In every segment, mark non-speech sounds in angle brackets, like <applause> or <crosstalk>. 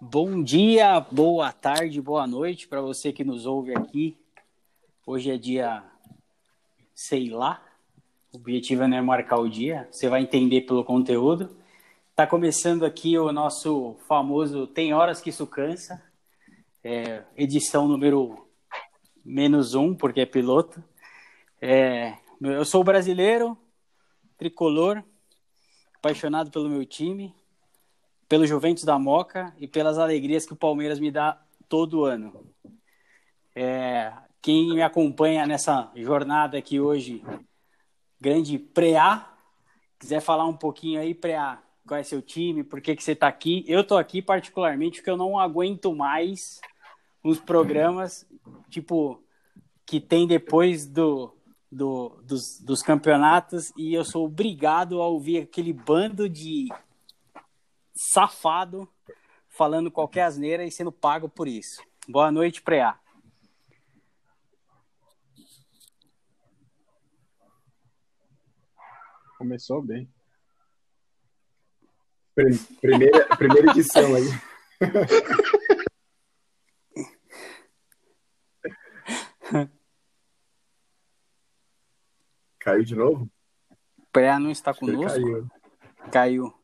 Bom dia, boa tarde, boa noite para você que nos ouve aqui. Hoje é dia, sei lá, o objetivo não é marcar o dia, você vai entender pelo conteúdo. Tá começando aqui o nosso famoso Tem Horas que Isso Cansa, é, edição número menos um, porque é piloto. É, eu sou brasileiro, tricolor, apaixonado pelo meu time, pelo Juventus da Moca e pelas alegrias que o Palmeiras me dá todo ano. É, quem me acompanha nessa jornada aqui hoje, grande Preá, quiser falar um pouquinho aí, Preá, qual é seu time, por que, que você está aqui? Eu estou aqui particularmente porque eu não aguento mais uns programas, tipo, que tem depois do, do, dos, dos campeonatos e eu sou obrigado a ouvir aquele bando de safado falando qualquer asneira e sendo pago por isso. Boa noite, Preá. Começou bem. Primeira, primeira edição aí. <laughs> <laughs> Caiu de novo? Preá não está conosco? Caiu. Caiu.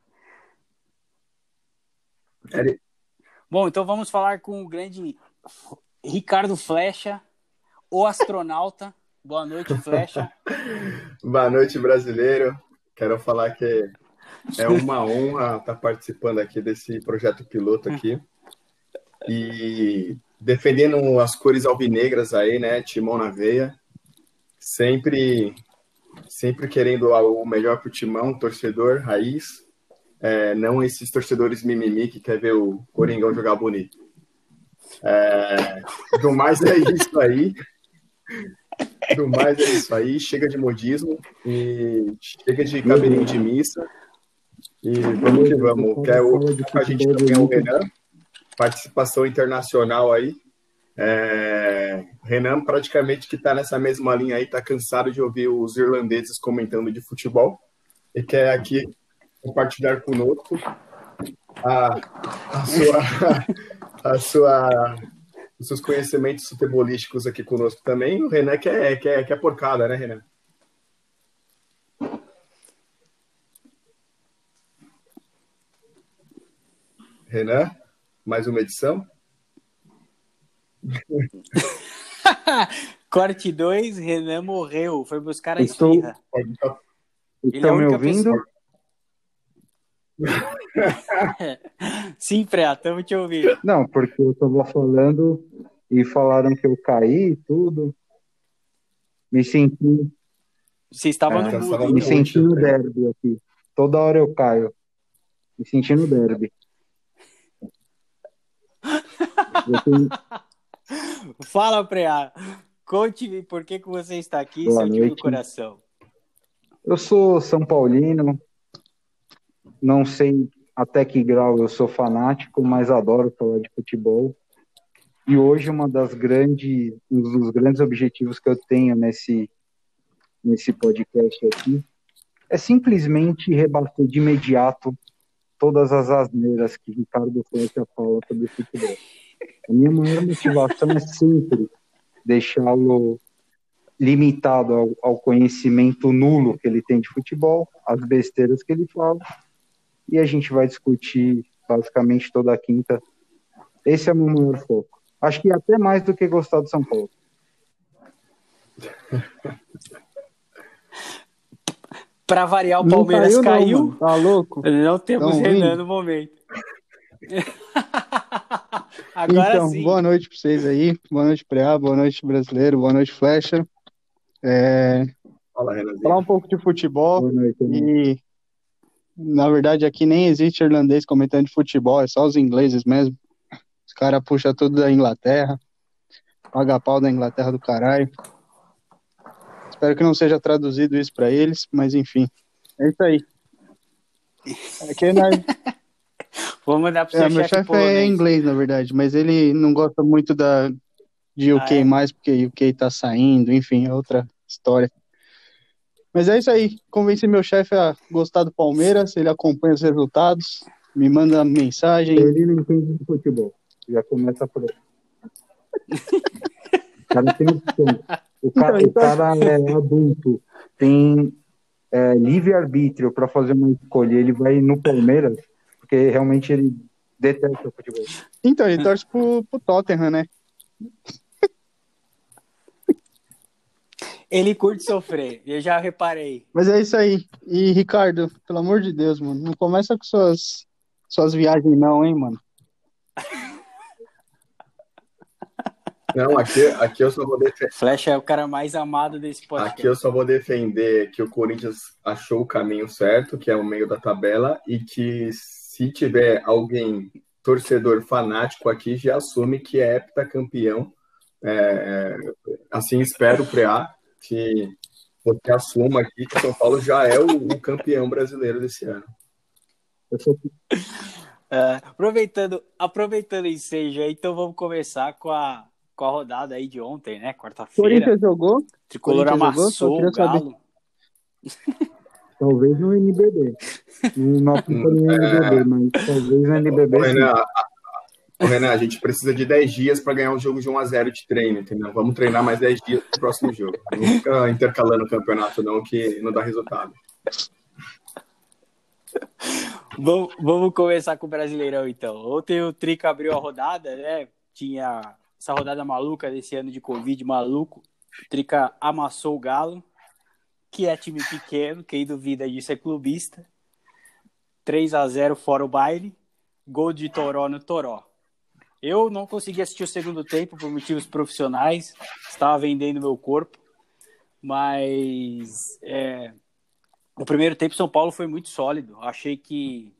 Ele... Bom, então vamos falar com o grande Ricardo Flecha, o astronauta. <laughs> Boa noite, Flecha. <laughs> Boa noite, brasileiro. Quero falar que é uma honra estar participando aqui desse projeto piloto aqui. E defendendo as cores alvinegras aí, né? Timão na veia. Sempre, sempre querendo o melhor para o timão, torcedor, raiz. É, não esses torcedores mimimi que quer ver o Coringão jogar bonito. É, do mais é isso aí. Do mais é isso aí. Chega de modismo e chega de cabelinho de missa. E vamos que vamos. Quer o, a gente também é o Renan. Participação internacional aí. É, Renan praticamente que está nessa mesma linha aí, está cansado de ouvir os irlandeses comentando de futebol e quer aqui compartilhar conosco a, a sua, <laughs> a sua, os seus conhecimentos futebolísticos aqui conosco também. O Renan que é, que é, que é porcada, né, Renan? Renan, mais uma edição. <laughs> Corte 2, Renan morreu. Foi buscar a Estou... esfirra. Estão é me ouvindo? <laughs> Sim, Pré, estamos te ouvindo. Não, porque eu estava falando e falaram que eu caí e tudo. Me senti. Você estava é, no mudo. Me senti no derby aqui. Toda hora eu caio. Me senti no derby. Tenho... <laughs> Fala, Preá. Conte-me por que, que você está aqui, Boa seu time do coração. Eu sou São Paulino, não sei até que grau eu sou fanático, mas adoro falar de futebol. E hoje uma das grandes, um dos grandes objetivos que eu tenho nesse nesse podcast aqui é simplesmente rebater de imediato todas as asneiras que Ricardo Flecha fala sobre futebol. A minha maior motivação é sempre deixá-lo limitado ao, ao, conhecimento nulo que ele tem de futebol, as besteiras que ele fala, e a gente vai discutir basicamente toda a quinta. Esse é o meu maior foco. Acho que até mais do que gostar do São Paulo. Para variar, o Palmeiras não caiu. caiu. Não, tá louco? Não temos Renan no momento. <laughs> Agora então, sim. boa noite para vocês aí. Boa noite, Preá. Boa noite, brasileiro. Boa noite, Flecha. É... Fala, Falar um pouco de futebol. Noite, e na verdade, aqui nem existe irlandês comentando de futebol, é só os ingleses mesmo. Os caras puxam tudo da Inglaterra, paga pau da Inglaterra do caralho. Espero que não seja traduzido isso para eles, mas enfim, é isso aí. <laughs> Aqui nós... Vou mandar pro é, seu é, Meu chefe é inglês, na verdade, mas ele não gosta muito da, de UK Ah, é? mais, porque UK tá saindo, enfim, é outra história. Mas é isso aí. Convenci meu chefe a gostar do Palmeiras, ele acompanha os resultados, me manda mensagem. Ele não entende de futebol. Já começa por aí. O cara tem opção. O cara, Então, o cara é adulto, tem é, livre-arbítrio para fazer uma escolha. Ele vai no Palmeiras, porque realmente ele detesta o futebol. Então, ele torce pro, pro Tottenham, né? Ele curte sofrer, eu já reparei. Mas é isso aí. E, Ricardo, pelo amor de Deus, mano, não começa com suas, suas viagens não, hein, mano? Não, aqui, aqui eu só vou defender. Flecha é o cara mais amado desse podcast. Aqui eu só vou defender que o Corinthians achou o caminho certo, que é o meio da tabela, e que se tiver alguém torcedor fanático aqui, já assume que é heptacampeão. É, assim espero, Preá, que você assuma aqui que São Paulo já é o, o campeão brasileiro desse ano. Eu <laughs> sou É, aproveitando, aproveitando o ensejo aí, então vamos começar com a, com a rodada aí de ontem, né? Quarta-feira. Corinthians jogou? Tricolor Corinthians jogou? Amassou queria o Galo. Talvez no NBB. No nosso não no NBB, mas talvez no NBB. Ô. Renan, ô, Renan, a gente precisa de 10 dias para ganhar um jogo de 1x0 de treino, entendeu? Vamos treinar mais 10 dias pro próximo jogo. Não fica intercalando o campeonato, não, que não dá resultado. Vamos, vamos começar com o Brasileirão, então. Ontem o Trica abriu a rodada, né? Tinha essa rodada maluca desse ano de Covid maluco. O Trica amassou o Galo, que é time pequeno, quem duvida disso é clubista. 3 a 0 fora o baile. Gol de Toró no Toró. Eu não consegui assistir o segundo tempo por motivos profissionais. Estava vendendo meu corpo. Mas é, o primeiro tempo São Paulo foi muito sólido. Achei que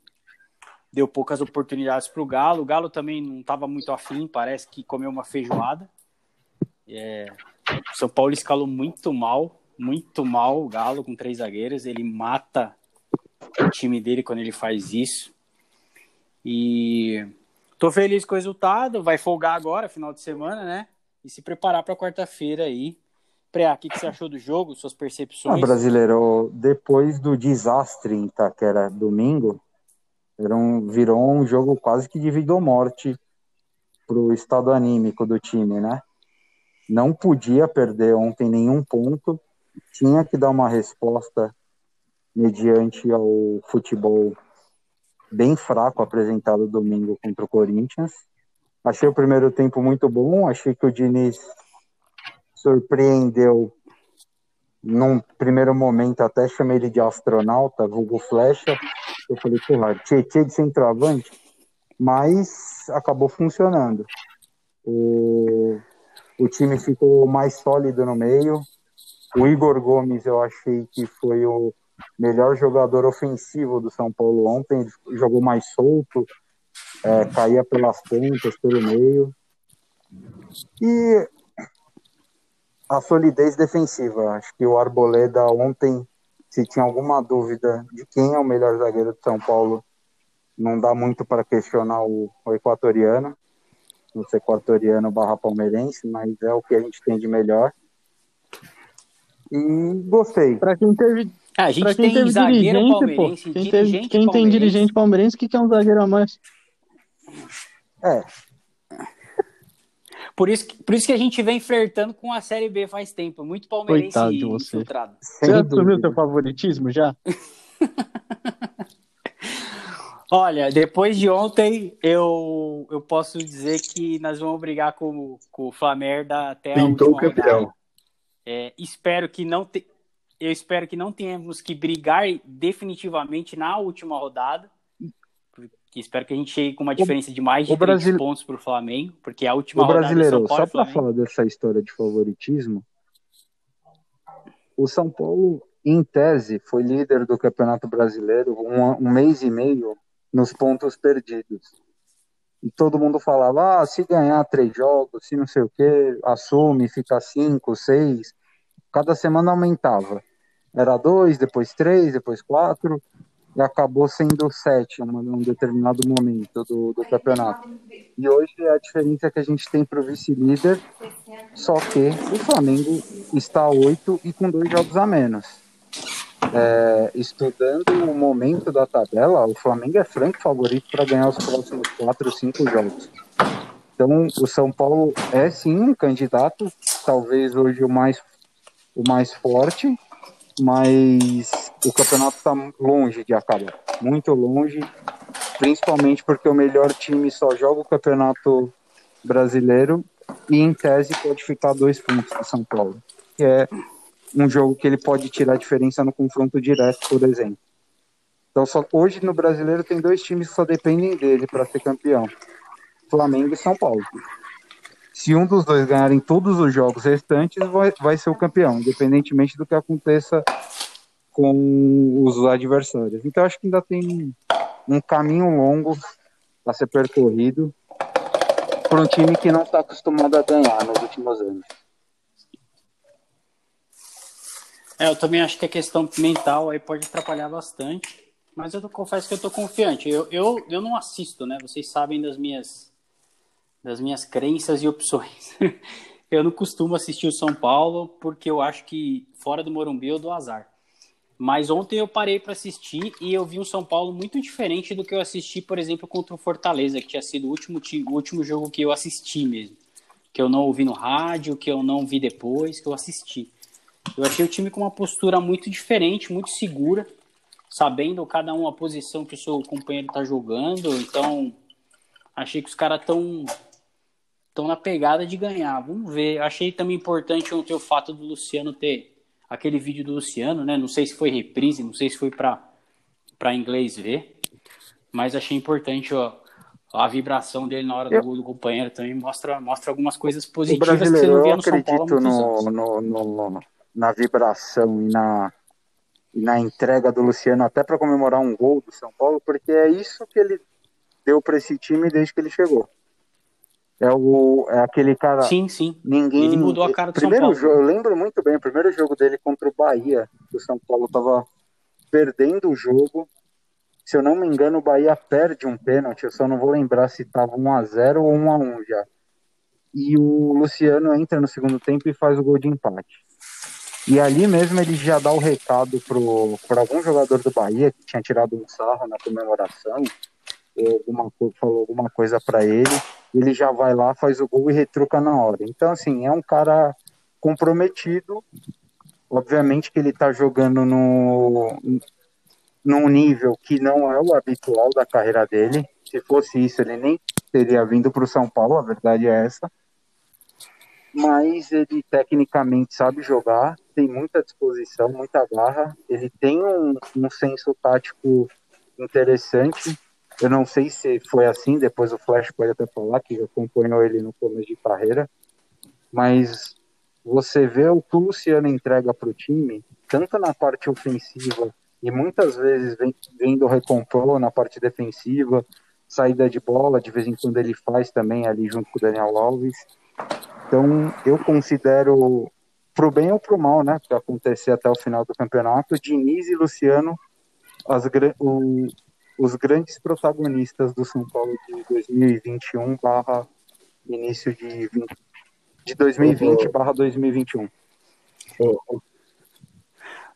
deu poucas oportunidades para o Galo. O Galo também não estava muito afim, parece que comeu uma feijoada. É, São Paulo escalou muito mal, muito mal o Galo com três zagueiros. Ele mata o time dele quando ele faz isso. E tô feliz com o resultado. Vai folgar agora, final de semana, né? E se preparar para quarta-feira aí. Preá, o que, que você achou do jogo? Suas Ah, percepções? brasileiro, depois do desastre em Itaquera domingo, era um, virou um jogo quase que de vida ou morte pro estado anímico do time, né? Não podia perder ontem nenhum ponto, tinha que dar uma resposta mediante ao futebol bem fraco apresentado domingo contra o Corinthians. Achei o primeiro tempo muito bom, achei que o Diniz surpreendeu num primeiro momento até chamei ele de astronauta, vulgo flecha. Eu falei, porra, Tietê de centroavante, mas acabou funcionando. O, o time ficou mais sólido no meio. O Igor Gomes, eu achei que foi o melhor jogador ofensivo do São Paulo ontem. Ele jogou mais solto, é, caía pelas pontas, pelo meio. E a solidez defensiva. Acho que o Arboleda ontem, se tinha alguma dúvida de quem é o melhor zagueiro de São Paulo, não dá muito para questionar o, o equatoriano, o equatoriano barra palmeirense, mas é o que a gente tem de melhor. E gostei. Pra quem teve, Ah, a pra gente quem tem teve zagueiro dirigente, pô. palmeirense, Quem, teve, dirigente quem tem palmeirense. dirigente palmeirense, que quer um zagueiro a mais? É, Por isso, que, por isso que a gente vem flertando com a Série B faz tempo. Muito palmeirense Coitado de você. infiltrado. sem Você assumiu dúvida. seu favoritismo já? <laughs> Olha, depois de ontem, eu, eu posso dizer que nós vamos brigar com, com o Flamerda até a Pintou o última campeão. rodada. É, espero que não te... Eu espero que não tenhamos que brigar definitivamente na última rodada. Espero que a gente chegue com uma diferença de mais de o 3 Brasil- pontos para o Flamengo, porque a última O rodada é só para Flamengo. falar dessa história de favoritismo, o São Paulo, em tese, foi líder do Campeonato Brasileiro um, um mês e meio nos pontos perdidos. E todo mundo falava, ah, se ganhar três jogos, se não sei o quê, assume, fica cinco, seis. Cada semana aumentava. Era dois, depois três, depois quatro, e acabou sendo sete em um determinado momento do, do campeonato. E hoje a diferença que a gente tem para o vice-líder Só que o Flamengo está oito e com dois jogos a menos. É, estudando o momento da tabela, o Flamengo é franco favorito para ganhar os próximos quatro, cinco jogos. Então, o São Paulo é sim um candidato, talvez hoje o mais, o mais forte, mas o campeonato está longe de acabar muito longe, principalmente porque o melhor time só joga o campeonato brasileiro e, em tese, pode ficar dois pontos do São Paulo, que é um jogo que ele pode tirar diferença no confronto direto, por exemplo. Então, só, hoje no brasileiro tem dois times que só dependem dele para ser campeão: Flamengo e São Paulo. Se um dos dois ganharem todos os jogos restantes, vai, vai ser o campeão, independentemente do que aconteça com os adversários. Então, acho que ainda tem um caminho longo a ser percorrido por um time que não está acostumado a ganhar nos últimos anos. É, eu também acho que a questão mental aí pode atrapalhar bastante, mas eu confesso que eu tô confiante. Eu, eu, eu não assisto, né? Vocês sabem das minhas das minhas crenças e opções. <laughs> eu não costumo assistir o São Paulo porque eu acho que fora do Morumbi eu dou azar. Mas ontem eu parei para assistir e eu vi um São Paulo muito diferente do que eu assisti, por exemplo, contra o Fortaleza, que tinha sido o último, o último jogo que eu assisti mesmo. Que eu não ouvi no rádio, que eu não vi depois, que eu assisti. Eu achei o time com uma postura muito diferente, muito segura, sabendo cada um a posição que o seu companheiro está jogando. Então, achei que os caras estão estão na pegada de ganhar. Vamos ver. Achei também importante ontem o fato do Luciano ter aquele vídeo do Luciano, né? Não sei se foi reprise, não sei se foi para inglês ver, mas achei importante ó, a vibração dele na hora do gol do companheiro também mostra mostra algumas coisas positivas que você não via no São Paulo. Eu acredito no, no, no, na vibração e na, e na entrega do Luciano até para comemorar um gol do São Paulo, porque é isso que ele deu para esse time desde que ele chegou. É, o, é aquele cara. Sim, sim. Ninguém. Ele mudou a cara do primeiro São Paulo. Jogo, eu lembro muito bem, o primeiro jogo dele contra o Bahia, o São Paulo tava perdendo o jogo. Se eu não me engano, o Bahia perde um pênalti, eu só não vou lembrar se tava 1x0 ou 1x1 já. E o Luciano entra no segundo tempo e faz o gol de empate. E ali mesmo ele já dá o recado para algum jogador do Bahia que tinha tirado um sarro na comemoração, alguma, falou alguma coisa para ele, ele já vai lá, faz o gol e retruca na hora. Então, assim, é um cara comprometido. Obviamente que ele está jogando no, num nível que não é o habitual da carreira dele. Se fosse isso, ele nem teria vindo para o São Paulo, a verdade é essa mas ele tecnicamente sabe jogar, tem muita disposição, muita garra, ele tem um, um senso tático interessante. Eu não sei se foi assim, depois o Flash pode até falar, que acompanhou ele no começo de carreira, mas você vê o que o Luciano entrega para o time, tanto na parte ofensiva e muitas vezes vem, vem recompor na parte defensiva, saída de bola, de vez em quando ele faz também ali junto com o Daniel Alves. Então, eu considero, pro bem ou pro mal, né, que acontecer até o final do campeonato, Diniz e Luciano as, o, os grandes protagonistas do São Paulo de 2021 barra início de, 20, de 2020 barra 2021.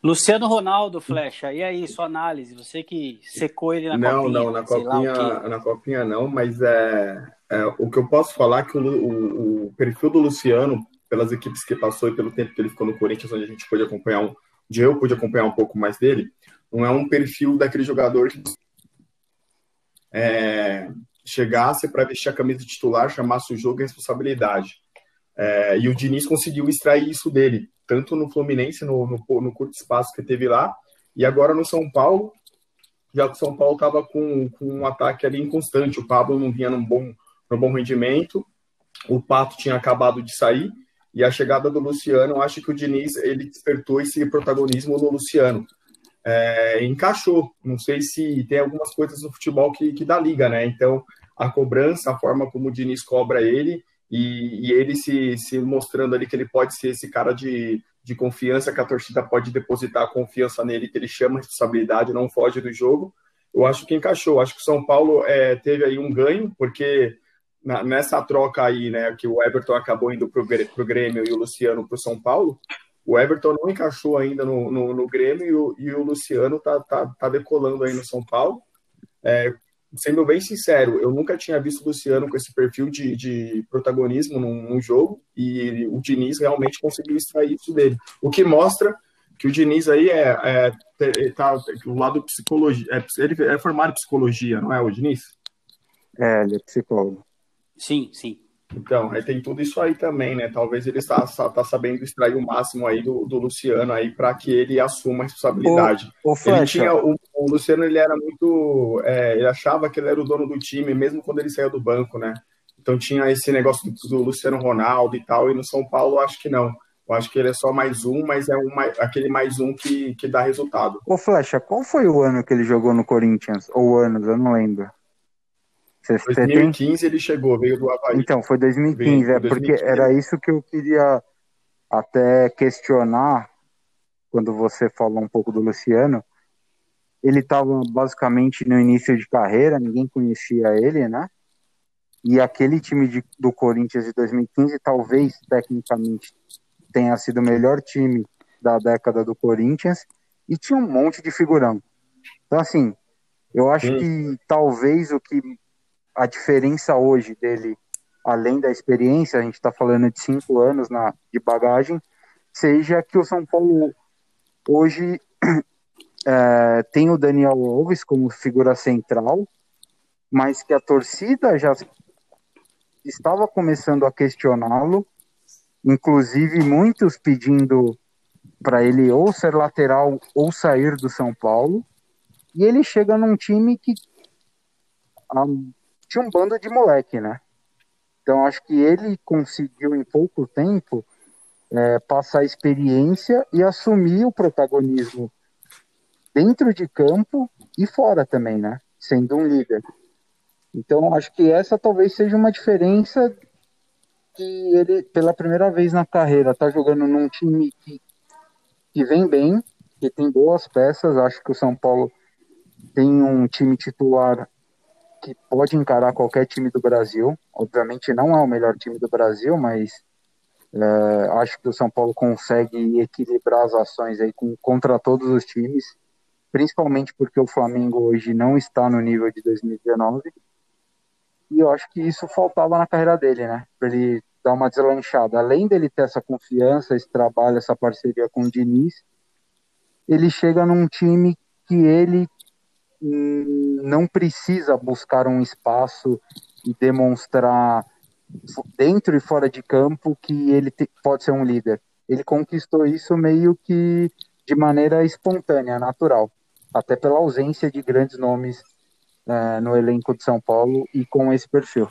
Luciano Ronaldo, Flecha, e aí, sua análise? Você que secou ele na não, copinha. Não, na copinha, na copinha não, mas é, é, o que eu posso falar é que o, o, o, perfil do Luciano, pelas equipes que passou e pelo tempo que ele ficou no Corinthians, onde a gente pôde acompanhar um, onde eu pude acompanhar um pouco mais dele, não é um perfil daquele jogador que é, chegasse para vestir a camisa titular, chamasse o jogo e responsabilidade. É, e o Diniz conseguiu extrair isso dele tanto no Fluminense, no, no, no, curto espaço que teve lá, e agora no São Paulo, já que o São Paulo estava com, com, um ataque ali inconstante, o Pablo não vinha num bom, num bom rendimento, o Pato tinha acabado de sair, e a chegada do Luciano, acho que o Diniz ele despertou esse protagonismo no Luciano. É, encaixou, não sei se tem algumas coisas no futebol que, que dá liga, né? Então, a cobrança, a forma como o Diniz cobra ele, e, e, ele se, se mostrando ali que ele pode ser esse cara de, de confiança, que a torcida pode depositar confiança nele, que ele chama responsabilidade, não foge do jogo. Eu acho que encaixou. Acho que o São Paulo é, teve aí um ganho, porque nessa troca aí, né, que o Everton acabou indo para o Grêmio e o Luciano para o São Paulo, o Everton não encaixou ainda no, no, no Grêmio e o, e o, Luciano tá, tá, tá decolando aí no São Paulo. É, sendo bem sincero, eu nunca tinha visto o Luciano com esse perfil de, de protagonismo num, num, jogo e o Diniz realmente conseguiu extrair isso dele. O que mostra que o Diniz aí é, é tá, o lado psicologia, é, ele é formado em psicologia, não é o Diniz? É, ele é psicólogo. Sim, sim. Então, é, tem tudo isso aí também, né? Talvez ele está tá sabendo extrair o máximo aí do, do Luciano aí para que ele assuma a responsabilidade. O, o ele tinha o, o, Luciano ele era muito, é, ele achava que ele era o dono do time mesmo quando ele saiu do banco, né? Então tinha esse negócio do, do Luciano Ronaldo e tal. E no São Paulo acho que não. Eu acho que ele é só mais um, mas é um, aquele mais um que, que dá resultado. Ô Flecha, qual foi o ano que ele jogou no Corinthians? Ou anos, eu não lembro. Você 2015 tem... ele chegou, veio do Havaí. Então, foi 2015, veio, é 2015. porque era isso que eu queria até questionar quando você falou um pouco do Luciano. Ele estava basicamente no início de carreira, ninguém conhecia ele, né? E aquele time de, do Corinthians de 2015 talvez tecnicamente tenha sido o melhor time da década do Corinthians e tinha um monte de figurão. Então, assim, eu acho Sim. que talvez o que a diferença hoje dele, além da experiência, a gente está falando de cinco anos na, de bagagem, seja que o São Paulo hoje <clears throat> é, tem o Daniel Alves como figura central, mas que a torcida já estava começando a questioná-lo, inclusive muitos pedindo para ele ou ser lateral ou sair do São Paulo. E ele chega num time que tinha um bando de moleque, né? Então acho que ele conseguiu em pouco tempo é, passar experiência e assumir o protagonismo dentro de campo e fora também, né? Sendo um líder. Então acho que essa talvez seja uma diferença que ele, pela primeira vez na carreira, tá jogando num time que, que vem bem, que tem boas peças. Acho que o São Paulo tem um time titular que pode encarar qualquer time do Brasil. Obviamente não é o melhor time do Brasil, mas é, acho que o São Paulo consegue equilibrar as ações aí com, contra todos os times, principalmente porque o Flamengo hoje não está no nível de 2019. E eu acho que isso faltava na carreira dele, né? Para ele dar uma deslanchada. Além dele ter essa confiança, esse trabalho, essa parceria com o Diniz, ele chega num time que ele não precisa buscar um espaço e demonstrar dentro e fora de campo que ele te, pode ser um líder. Ele conquistou isso meio que de maneira espontânea, natural, até pela ausência de grandes nomes é, no elenco de São Paulo e com esse perfil.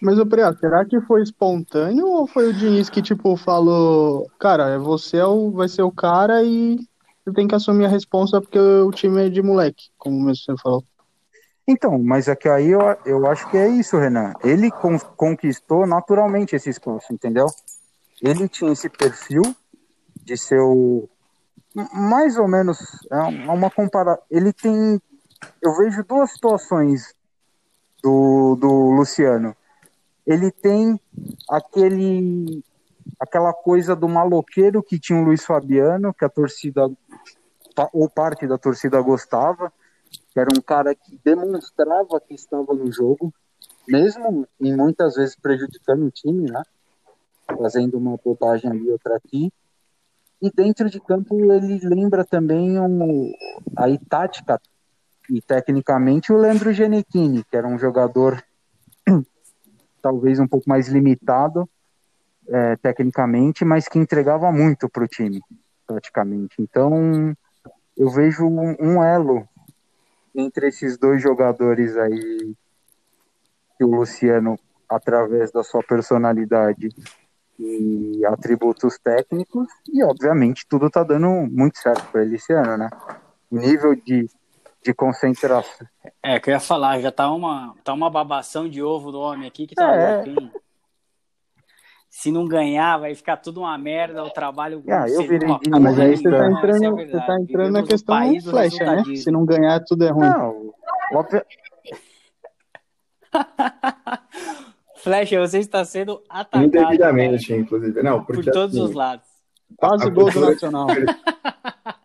Mas o Priá, será que foi espontâneo ou foi o Diniz que tipo falou, cara, você é o, vai ser o cara e você tem que assumir a responsa porque o time é de moleque, como você falou. Então, mas aqui aí eu, eu acho que é isso, Renan. Ele con conquistou naturalmente esse espaço, entendeu? Ele tinha esse perfil de ser o. Mais ou menos, é uma comparação. Ele tem. Eu vejo duas situações do, do Luciano. Ele tem aquele aquela coisa do maloqueiro que tinha o Luiz Fabiano, que a torcida, ou parte da torcida gostava, que era um cara que demonstrava que estava no jogo, mesmo em muitas vezes prejudicando o time, né? Fazendo uma bobagem ali, outra aqui. E dentro de campo ele lembra também um, aí tática e tecnicamente o Leandro Genequini, que era um jogador <clears throat> talvez um pouco mais limitado, é, tecnicamente, mas que entregava muito para o time, praticamente. Então, eu vejo um, elo entre esses dois jogadores aí, que o Luciano, através da sua personalidade e atributos técnicos, e obviamente tudo tá dando muito certo para ele esse ano, né? O nível de, de concentração. É, que eu ia falar, já tá uma, tá uma babação de ovo do homem aqui que tá é, louco, hein? Se não ganhar, vai ficar tudo uma merda, o trabalho. Ah, eu virei ah, mas aí você tá entrando, é você tá entrando na questão flecha, né? Se não ganhar, tudo é ruim. Não, óbvio... <laughs> Flecha, você está sendo atacado Indevidamente, inclusive. Não, por porque todos assim, os lados. Quase gol do Nacional.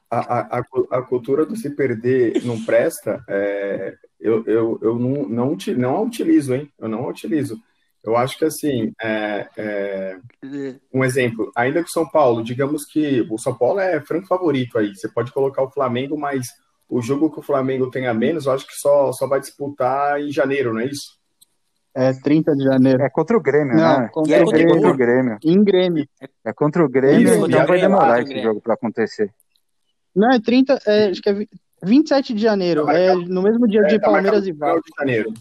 a, a, a, a cultura do se perder não presta, é, eu, eu, eu não, não, não a utilizo, hein? Eu não a utilizo. Eu acho que assim, é, é, um exemplo, ainda que o São Paulo, digamos que o São Paulo é franco favorito aí, você pode colocar o Flamengo, mas o jogo que o Flamengo tem a menos, eu acho que só, só vai disputar em janeiro, não é isso? É 30 de janeiro. É contra o Grêmio, Não, né? contra é É o contra Grêmio. contra o Grêmio. Em Grêmio. É contra o Grêmio, Isso, então vai Grêmio, demorar esse Grêmio. jogo para acontecer. Não, é 30, é, acho que é vi- 27 de janeiro. É no mesmo dia de É, tá Palmeiras e Vasco. de janeiro.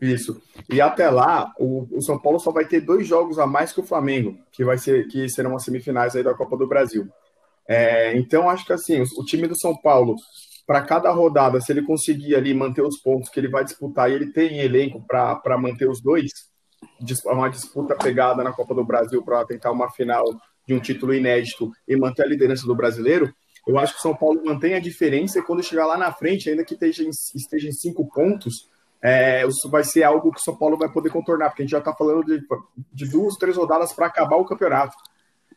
Isso. E até lá, o, o São Paulo só vai ter dois jogos a mais que o Flamengo, que vai ser que serão as semifinais aí da Copa do Brasil. É, então acho que assim, o, o time do São Paulo, para cada rodada, se ele conseguir ali manter os pontos que ele vai disputar e ele tem elenco para manter os dois, uma disputa pegada na Copa do Brasil para tentar uma final de um título inédito e manter a liderança do brasileiro, eu acho que o São Paulo mantém a diferença e quando chegar lá na frente, ainda que esteja em, esteja em cinco pontos, é, isso vai ser algo que o São Paulo vai poder contornar, porque a gente já está falando de, de duas, três rodadas para acabar o campeonato.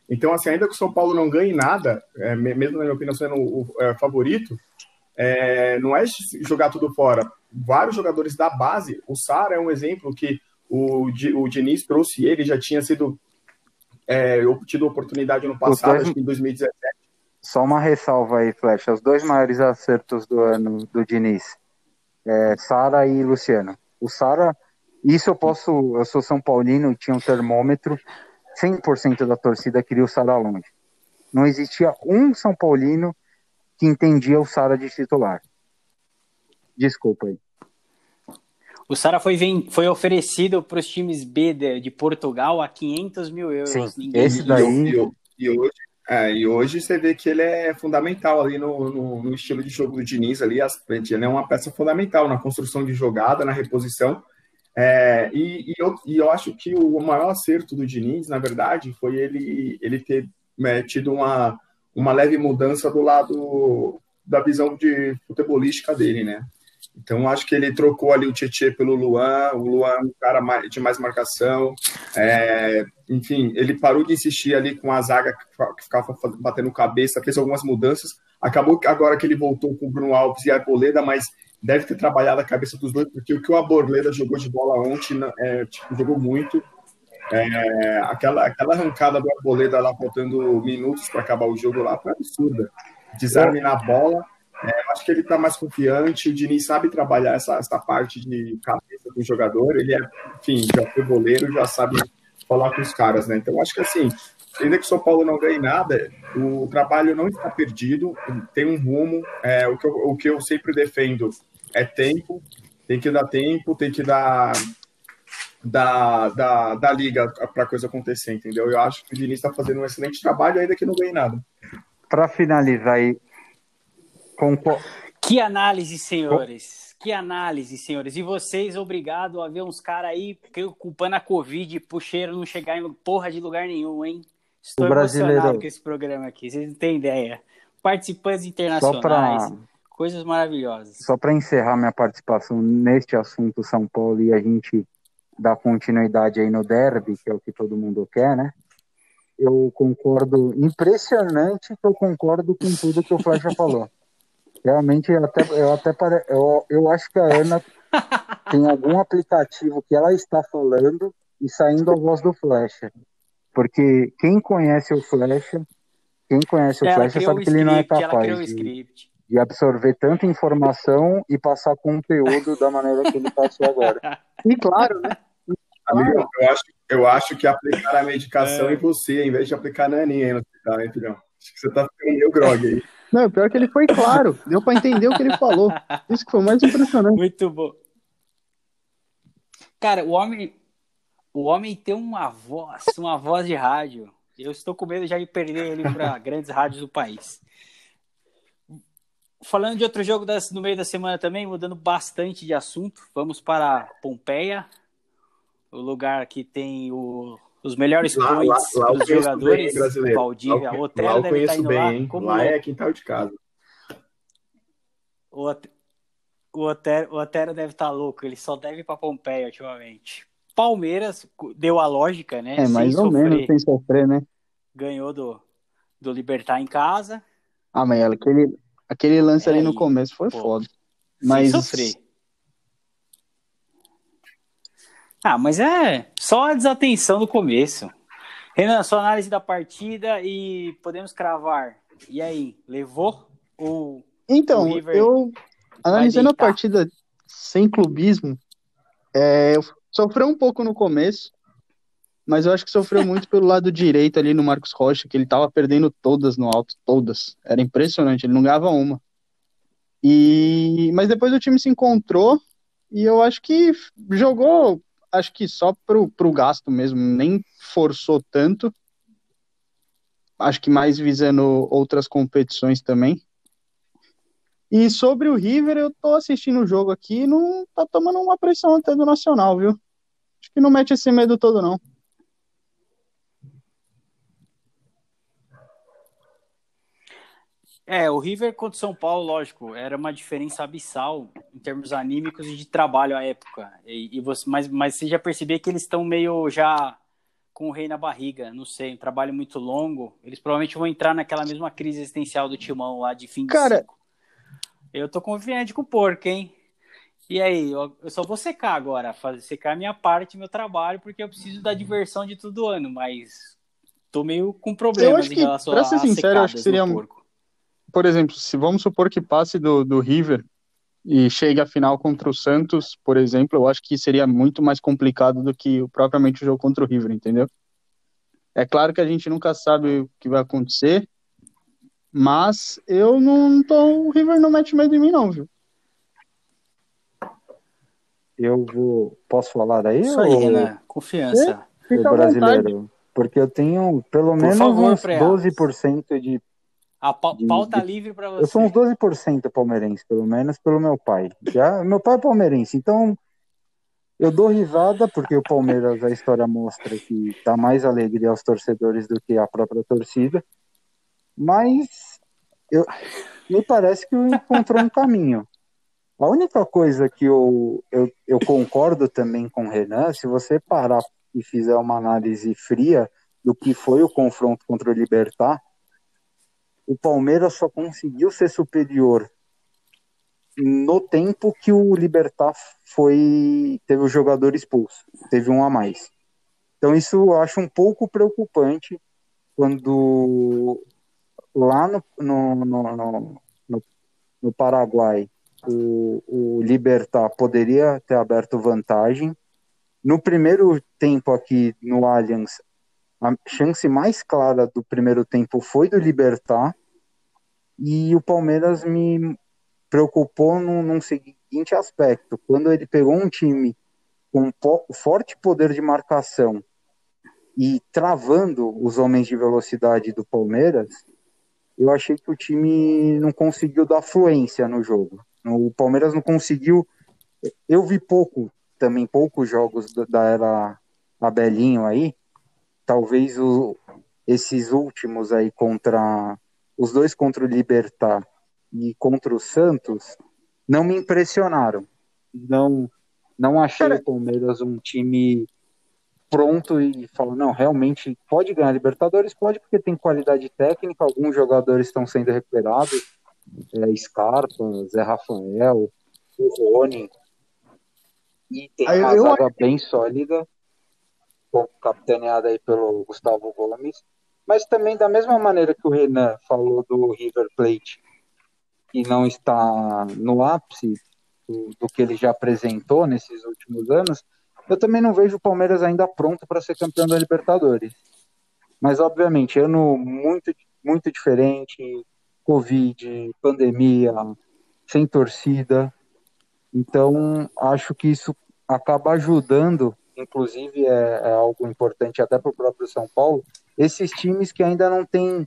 Então, assim, ainda que o São Paulo não ganhe nada, é, me- mesmo na minha opinião sendo o é, favorito, é, não é jogar tudo fora. Vários jogadores da base, o Sara é um exemplo que o, o Diniz trouxe ele, já tinha sido é, obtido oportunidade no passado, dois- acho que em 2017. Só uma ressalva aí, Flecha. Os dois maiores acertos do ano do Diniz. É, Sara e Luciano. O Sara, isso eu posso, eu sou São Paulino e tinha um termômetro, 100% da torcida queria o Sara longe. Não existia um São Paulino que entendia o Sara de titular. Desculpa aí. O Sara foi, foi oferecido para os times B de, de Portugal a 500 mil euros. Sim, Ninguém esse daí- E, e hoje, é, e hoje você vê que ele é fundamental ali no, no, no estilo de jogo do Diniz ali, as- ele é uma peça fundamental na construção de jogada, na reposição. É, e, e, eu, e eu acho que o maior acerto do Diniz, na verdade, foi ele, ele ter né, tido uma, uma leve mudança do lado da visão de futebolística dele, né? Então, acho que ele trocou ali o Tietchan pelo Luan, o Luan é um cara de mais marcação, é, enfim, ele parou de insistir ali com a zaga que ficava batendo cabeça, fez algumas mudanças. Acabou agora que ele voltou com o Bruno Alves e a Arboleda, mas deve ter trabalhado a cabeça dos dois, porque o que o Arboleda jogou de bola ontem, né, é, tipo, jogou muito. É, aquela, aquela arrancada do Arboleda lá, faltando minutos para acabar o jogo lá, foi absurda. Desarme na bola. É, acho que ele está mais confiante. O Diniz sabe trabalhar essa, essa parte de cabeça do jogador. Ele é, enfim, já foi goleiro, já sabe falar com os caras, né? Então, acho que assim, ainda que o São Paulo não ganhe nada, o trabalho não está perdido, tem um rumo. É, o, que eu, o que eu sempre defendo é tempo, tem que dar tempo, tem que dar da, da, da liga para a coisa acontecer, entendeu? Eu acho que o Diniz está fazendo um excelente trabalho, ainda que não ganhe nada. Para finalizar aí, Que análise, senhores. Que análise, senhores. E vocês, obrigado a ver uns caras aí culpando a Covid pro cheiro não chegar em porra de lugar nenhum, hein? Estou O brasileiro- emocionado com esse programa aqui, vocês não têm ideia. Participantes internacionais, para coisas maravilhosas. só para encerrar minha participação neste assunto São Paulo e a gente dar continuidade aí no derby, que é o que todo mundo quer, né? Eu concordo, impressionante que eu concordo com tudo que o Flecha falou. Realmente, eu até, eu, até pare... eu, eu acho que a Ana <laughs> tem algum aplicativo que ela está falando e saindo a voz do Flecha. Porque quem conhece o Flecha, quem conhece o Ela Flecha criou sabe o que ele não é script, capaz de, script. de absorver tanta informação e passar conteúdo da maneira que ele passou agora. <laughs> E claro, né? Amigo, eu acho, eu acho que aplicar a medicação em você, em vez de aplicar na Aninha aí no hospital, hein, filhão? Acho que você tá ficando meio grog aí. Não, pior que ele foi claro. Deu pra entender o que ele falou. Isso que foi mais impressionante. Muito bom. Cara, o homem, o homem tem uma voz, uma voz de rádio. Eu estou com medo já de perder ele para <laughs> grandes rádios do país. Falando de outro jogo das, no meio da semana também, mudando bastante de assunto, vamos para Pompeia, o lugar que tem o- os melhores Lá, lá, points lá eu dos jogadores. bem, brasileiro. Valdívia, lá, Otero lá eu deve estar conheço indo bem, lá hein? como Lá é quintal de casa. o, o Otero, o Otero deve estar tá louco, ele só deve ir para Pompeia ultimamente. Palmeiras deu a lógica, né? É, mais ou sofrer. menos sem sofrer, né? Ganhou do, do Libertar em casa. Ah, mas aquele, aquele lance é, ali no começo foi pô, foda. Mas... Sem sofrer. Ah, mas é só a desatenção do começo. Renan, sua análise da partida e podemos cravar. E aí, levou o. Então, eu analisando a partida sem clubismo, é, sofreu um pouco no começo, mas eu acho que sofreu <laughs> muito pelo lado direito ali no Marcos Rocha, que ele tava perdendo todas no alto, todas. Era impressionante, ele não ganhava uma. E mas depois o time se encontrou e eu acho que jogou acho que só pro, pro gasto mesmo, nem forçou tanto. Acho que mais visando outras competições também. E sobre o River, eu tô assistindo o jogo aqui e não tá tomando uma pressão até do Nacional, viu? Acho que não mete esse medo todo, não. É, o River contra o São Paulo, lógico, era uma diferença abissal em termos anímicos e de trabalho à época. E, e você, mas, mas você já percebeu que eles estão meio já com o rei na barriga, não sei, um trabalho muito longo. Eles provavelmente vão entrar naquela mesma crise existencial do Timão lá de fim de Cara, ciclo. Eu tô confiante com o porco, hein? E aí, eu, eu só vou secar agora, fazer secar a minha parte, meu trabalho, porque eu preciso da diversão de todo ano, mas tô meio com problemas em relação que, pra ser sincero, eu acho que seria porco por exemplo, se vamos supor que passe do, do River e chegue à final contra o Santos, por exemplo, eu acho que seria muito mais complicado do que propriamente o jogo contra o River, entendeu? É claro que a gente nunca sabe o que vai acontecer, mas eu não tô. O River não mete medo em mim, não, viu? Eu vou. Posso falar daí? Isso aí, ou... Renan. Confiança. É, o brasileiro. Porque eu tenho pelo Por menos favor, uns 12% de a pauta de, livre para você. Eu sou uns 12% palmeirense, pelo menos pelo meu pai. Já, meu pai é palmeirense, então eu dou risada porque o Palmeiras, a história mostra que dá mais alegria aos torcedores do que a própria torcida. Mas eu, me parece que eu encontrou um caminho. A única coisa que eu, eu, eu concordo também com o Renan, se você parar e fizer uma análise fria do que foi o confronto contra o Libertar, o Palmeiras só conseguiu ser superior no tempo que o Libertar foi teve o jogador expulso, teve um a mais. Então isso eu acho um pouco preocupante quando lá no, no, no, no, no Paraguai o, o Libertar poderia ter aberto vantagem. No primeiro tempo aqui no Allianz, a chance mais clara do primeiro tempo foi do Libertar e o Palmeiras me preocupou num, num seguinte aspecto: quando ele pegou um time com forte poder de marcação e travando os homens de velocidade do Palmeiras, eu achei que o time não conseguiu dar fluência no jogo. O Palmeiras não conseguiu. Eu vi pouco, também poucos jogos da era Abelinho aí, talvez o, esses últimos aí contra os dois contra o Libertar e contra o Santos não me impressionaram. Não não achei Cara, o Palmeiras um time pronto e fala, não, realmente pode ganhar Libertadores, pode porque tem qualidade técnica, alguns jogadores estão sendo recuperados, é, Scarpa, Zé Rafael, o Rony, e tem uma zaga bem sólida, capitaneada aí pelo Gustavo Gomes, mas também da mesma maneira que o Renan falou do River Plate, que não está no ápice do, do que ele já apresentou nesses últimos anos, eu também não vejo o Palmeiras ainda pronto para ser campeão da Libertadores. Mas, obviamente, ano muito, muito diferente, Covid, pandemia, sem torcida. Então, acho que isso acaba ajudando inclusive é, é algo importante até para o próprio São Paulo, esses times que ainda não têm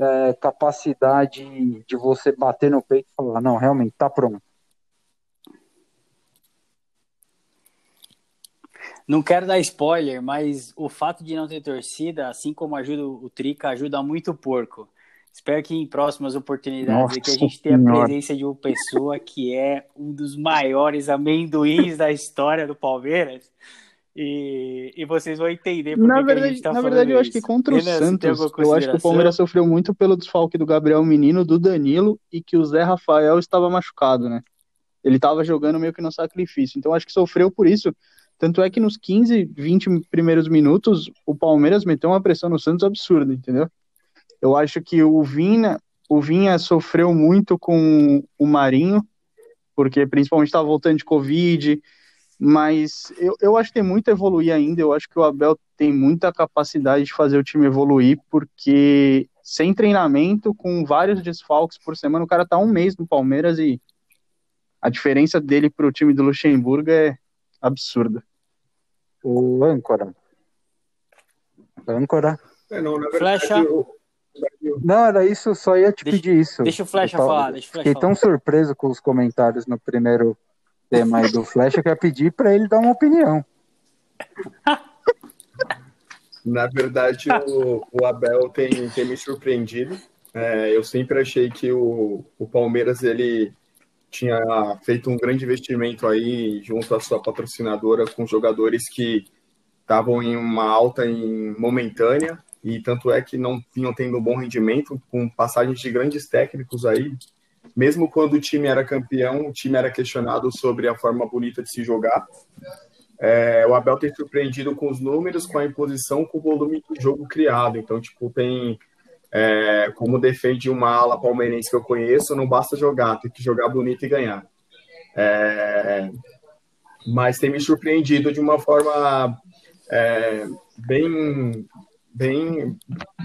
é, capacidade de você bater no peito e falar, não, realmente, está pronto. Não quero dar spoiler, mas o fato de não ter torcida, assim como ajuda o Trica, ajuda muito o porco. Espero que em próximas oportunidades aqui a gente tenha a Senhora. presença de uma pessoa que é um dos maiores amendoins da história do Palmeiras. E, e vocês vão entender por Na que que a verdade, gente tá na verdade eu acho que contra o Renan, Santos, eu acho que o? Palmeiras sofreu muito pelo desfalque do Gabriel Menino, do Danilo e que o Zé Rafael estava machucado, né? Ele estava jogando meio que no sacrifício. Então acho que sofreu por isso. Tanto é que nos 15, 20 primeiros minutos, o Palmeiras meteu uma pressão no Santos absurda, entendeu? Eu acho que o Vinha, o Vinha sofreu muito com o Marinho, porque principalmente estava voltando de Covid, mas eu, eu acho que tem muito a evoluir ainda. Eu acho que o Abel tem muita capacidade de fazer o time evoluir, porque sem treinamento, com vários desfalques por semana, o cara tá um mês no Palmeiras e a diferença dele pro time do Luxemburgo é absurda. O âncora. Âncora. É, não, verdade, Flecha. Não, era isso, só ia te Deixa- pedir isso. Deixa o Flecha Eu falar, deixa o Flecha Fiquei falar. tão surpreso com os comentários no primeiro tema aí do que eu ia pedir pra ele dar uma opinião. Na verdade, o, o Abel tem, tem me surpreendido. É, eu sempre achei que o, o Palmeiras ele tinha feito um grande investimento aí junto à sua patrocinadora com jogadores que estavam em uma alta em momentânea e tanto é que não vinham tendo um bom rendimento com passagens de grandes técnicos aí. Mesmo quando o time era campeão, o time era questionado sobre a forma bonita de se jogar. É, o Abel tem surpreendido com os números, com a imposição, com o volume de jogo criado. Então, tipo, tem é, como defende uma ala palmeirense que eu conheço, não basta jogar, tem que jogar bonito e ganhar. É, mas tem me surpreendido de uma forma é, bem, bem,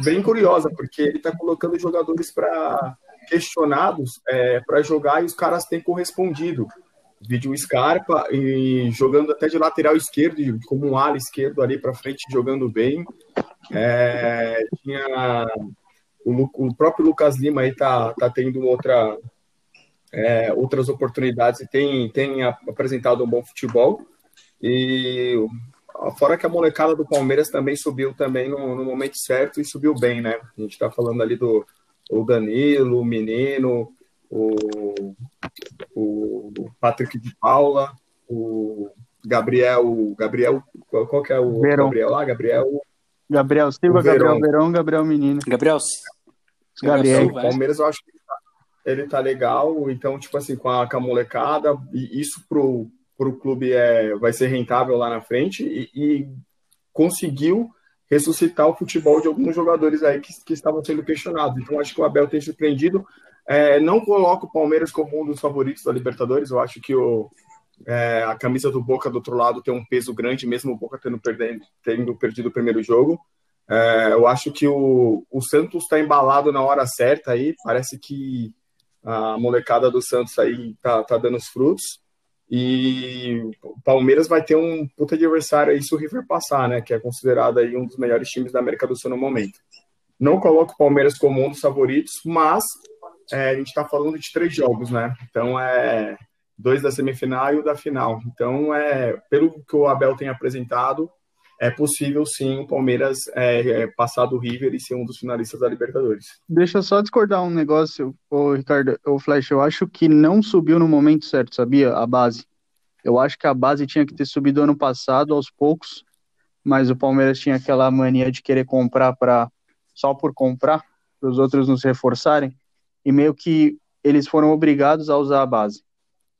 bem curiosa, porque ele está colocando jogadores para questionados é, para jogar e os caras têm correspondido. Vídeo Scarpa e jogando até de lateral esquerdo, como um ala esquerdo ali para frente, jogando bem. É, tinha o, o próprio Lucas Lima aí tá, tá tendo outra, é, outras oportunidades e tem, tem apresentado um bom futebol. E fora que a molecada do Palmeiras também subiu também no, no momento certo e subiu bem, né? A gente tá falando ali do o Danilo, o Menino, o, o Patrick de Paula, o Gabriel, Gabriel, qual, qual que é o Verón. Gabriel lá? Gabriel Gabriel Silva. Gabriel Verão, Gabriel Menino. Gabriel, Gabriel. É. Palmeiras eu acho que ele tá, ele tá legal, então, tipo assim, com a, com a molecada, e isso pro, pro clube é, vai ser rentável lá na frente, e, e conseguiu ressuscitar o futebol de alguns jogadores aí que, que estavam sendo questionados. Então, acho que o Abel tem surpreendido. É, não coloco o Palmeiras como um dos favoritos da Libertadores, eu acho que o, é, a camisa do Boca do outro lado tem um peso grande, mesmo o Boca tendo, perdendo, tendo perdido o primeiro jogo. É, eu acho que o, o Santos está embalado na hora certa aí. Parece que a molecada do Santos aí tá, tá dando os frutos. E o Palmeiras vai ter um puta adversário aí se o River passar, né? Que é considerado aí um dos melhores times da América do Sul no momento. Não coloco o Palmeiras como um dos favoritos, mas é, a gente está falando de três jogos, né? Então é dois da semifinal e o da final. Então é pelo que o Abel tem apresentado, é possível sim o Palmeiras é, é, passar do River e ser um dos finalistas da Libertadores. Deixa eu só discordar um negócio, ô Ricardo, ô Flash, eu acho que não subiu no momento certo, sabia? A base. Eu acho que a base tinha que ter subido ano passado aos poucos, mas o Palmeiras tinha aquela mania de querer comprar para só por comprar, para os outros nos reforçarem, e meio que eles foram obrigados a usar a base.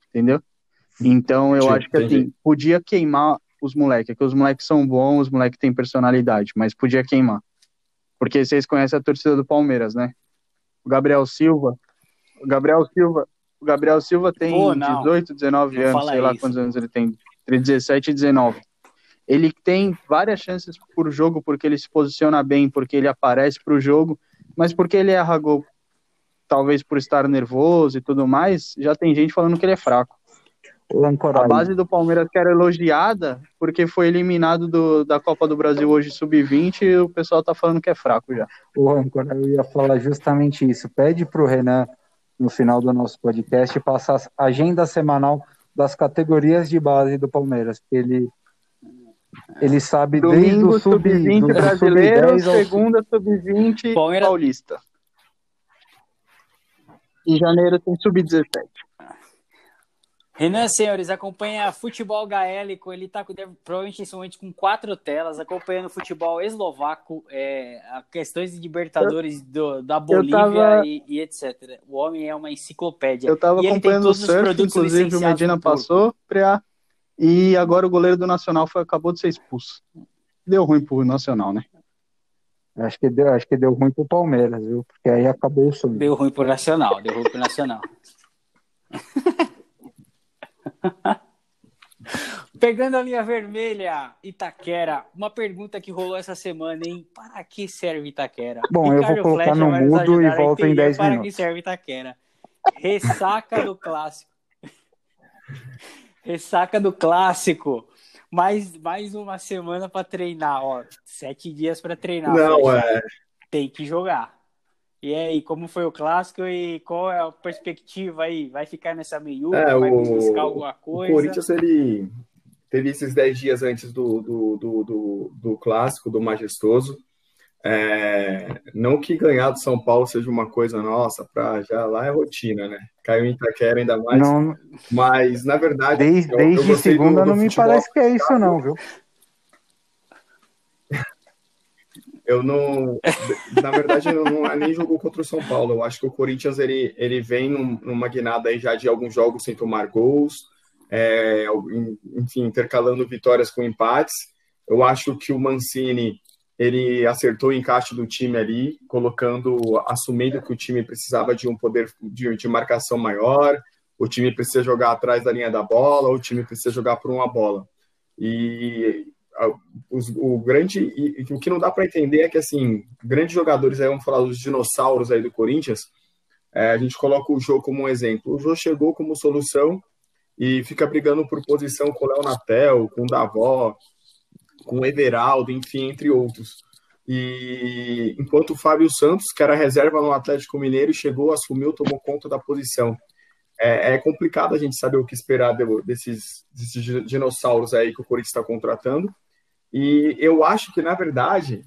Entendeu? Então eu Sim, acho que entendi. assim, podia queimar os moleques, que os moleques são bons, os moleques têm personalidade, mas podia queimar. Porque vocês conhecem a torcida do Palmeiras, né? O Gabriel Silva, o Gabriel Silva, o Gabriel Silva tem Pô, não. 18, 19 Não anos, sei lá isso. quantos anos ele tem, entre 17 e 19. Ele tem várias chances por jogo porque ele se posiciona bem, porque ele aparece pro jogo, mas porque ele erra gol, talvez por estar nervoso e tudo mais, já tem gente falando que ele é fraco. O. A base do Palmeiras que era elogiada porque foi eliminado do- da Copa do Brasil hoje sub-20 e o pessoal tá falando que é fraco já. O Âncora, eu ia falar justamente isso. Pede para o Renan, no final do nosso podcast, passar a agenda semanal das categorias de base do Palmeiras. Ele, ele sabe desde Domingo o sub, sub-20 do brasileiro, sub-10 ao segunda sub-20 Palmeiras- paulista. E janeiro tem sub-17. Renan, senhores, acompanha futebol gaélico. Ele está provavelmente nesse momento com quatro telas, acompanhando futebol eslovaco, é, questões de Libertadores do, da Bolívia tava... e, e, etc. O homem é uma enciclopédia. Eu estava acompanhando o surf, inclusive o Medina passou, Preá, e agora o goleiro do Nacional foi, acabou de ser expulso. Deu ruim pro Nacional, né? Acho que deu, acho que deu ruim pro Palmeiras, viu? Porque aí acabou o sonho. Deu ruim pro Nacional, deu ruim pro Nacional. <laughs> <laughs> Pegando a linha vermelha, Itaquera. Uma pergunta que rolou essa semana, hein? Para que serve Itaquera? Bom, Ricardo eu vou colocar Flecha no mudo e volto em 10 minutos. Para que serve Itaquera? Ressaca do clássico. <laughs> Ressaca do clássico. Mais, mais uma semana para treinar, ó. Sete dias para treinar. Não, é. Tem que jogar. E aí, como foi o clássico e qual é a perspectiva aí? Vai ficar nessa meiuca? É, vai o, buscar alguma coisa? O Corinthians, ele teve esses 10 dias antes do, do, do, do, do clássico, do majestoso. É, não que ganhar do São Paulo seja uma coisa nossa, pra já lá é rotina, né? Caiu em Itaquera ainda mais. Não, mas, na verdade. Desde, eu, desde eu segunda do, do não me parece que é isso, não, viu? Eu não. Na verdade, não, não, nem jogou contra o São Paulo. Eu acho que o Corinthians ele, ele vem num, numa guinada aí já de alguns jogos sem tomar gols, é, enfim, intercalando vitórias com empates. Eu acho que o Mancini ele acertou o encaixe do time ali, colocando, assumindo que o time precisava de um poder de, de marcação maior, o time precisa jogar atrás da linha da bola, o time precisa jogar por uma bola. E os, o grande e, o que não dá para entender é que assim grandes jogadores aí vamos falar dos dinossauros aí do Corinthians é, a gente coloca o jogo como um exemplo. O Jô chegou como solução e fica brigando por posição com o Léo Natel com o Davó com o Everaldo enfim entre outros. E enquanto o Fábio Santos que era reserva no Atlético Mineiro chegou assumiu tomou conta da posição. É, é complicado a gente saber o que esperar desses, desses dinossauros aí que o Corinthians está contratando e eu acho que, na verdade,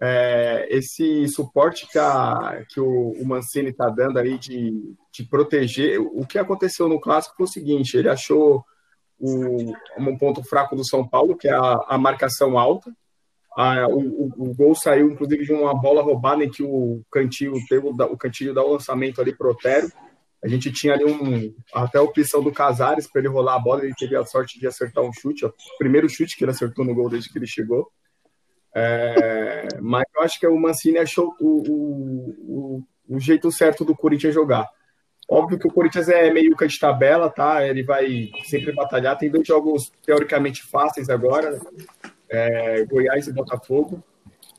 é, esse suporte que, a, que o, o Mancini está dando ali de, de proteger. O que aconteceu no clássico foi o seguinte: ele achou o, um ponto fraco do São Paulo, que é a, a marcação alta. A, o, o, o, gol saiu, inclusive, de uma bola roubada em que o Cantilho teve o Cantilho dá o lançamento ali pro Otero. A gente tinha ali um, até a opção do Casares para ele rolar a bola, ele teve a sorte de acertar um chute, o primeiro chute que ele acertou no gol desde que ele chegou. É, mas eu acho que o Mancini achou o, o, o, jeito certo do Corinthians jogar. Óbvio que o Corinthians é meio que de tabela, tá? Ele vai sempre batalhar. Tem dois jogos teoricamente fáceis agora: é, Goiás e Botafogo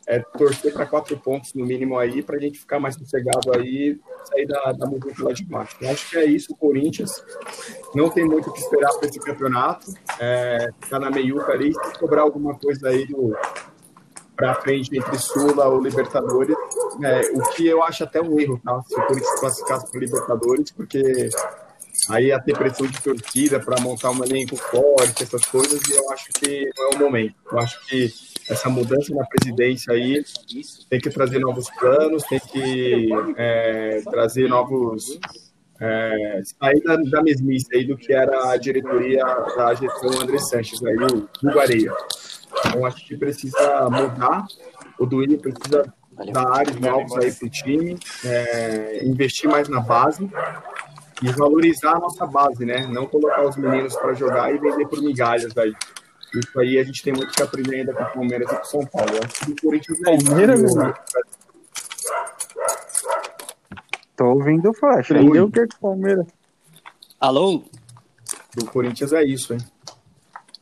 é torcer para quatro pontos no mínimo aí, para a gente ficar mais sossegado aí, sair da, da lá de baixo. Eu acho que é isso, o Corinthians não tem muito o que esperar para esse campeonato, é, ficar na meiuca ali, se cobrar alguma coisa aí do para frente entre Sula ou Libertadores, é, o que eu acho até um erro, tá? Se o Corinthians classificasse para Libertadores, porque aí ia ter pressão de torcida para montar um elenco forte, essas coisas, e eu acho que não é o momento. Eu acho que essa mudança na presidência aí tem que trazer novos planos, tem que é, trazer novos. É, sair da, da mesmice aí do que era a diretoria da gestão André Sanches, aí, o Bulgaria. Então, acho que precisa mudar. O Duílio precisa dar áreas novos aí para o time, é, investir mais na base e valorizar a nossa base, né? Não colocar os meninos para jogar e vender por migalhas aí. Isso aí a gente tem muito que aprender ainda com o Palmeiras e com o São Paulo. Eu acho que o Corinthians é Palmeiras, né? Tô ouvindo o Flash. Aprendeu o que é Palmeiras? Alô? Do Corinthians é isso, hein?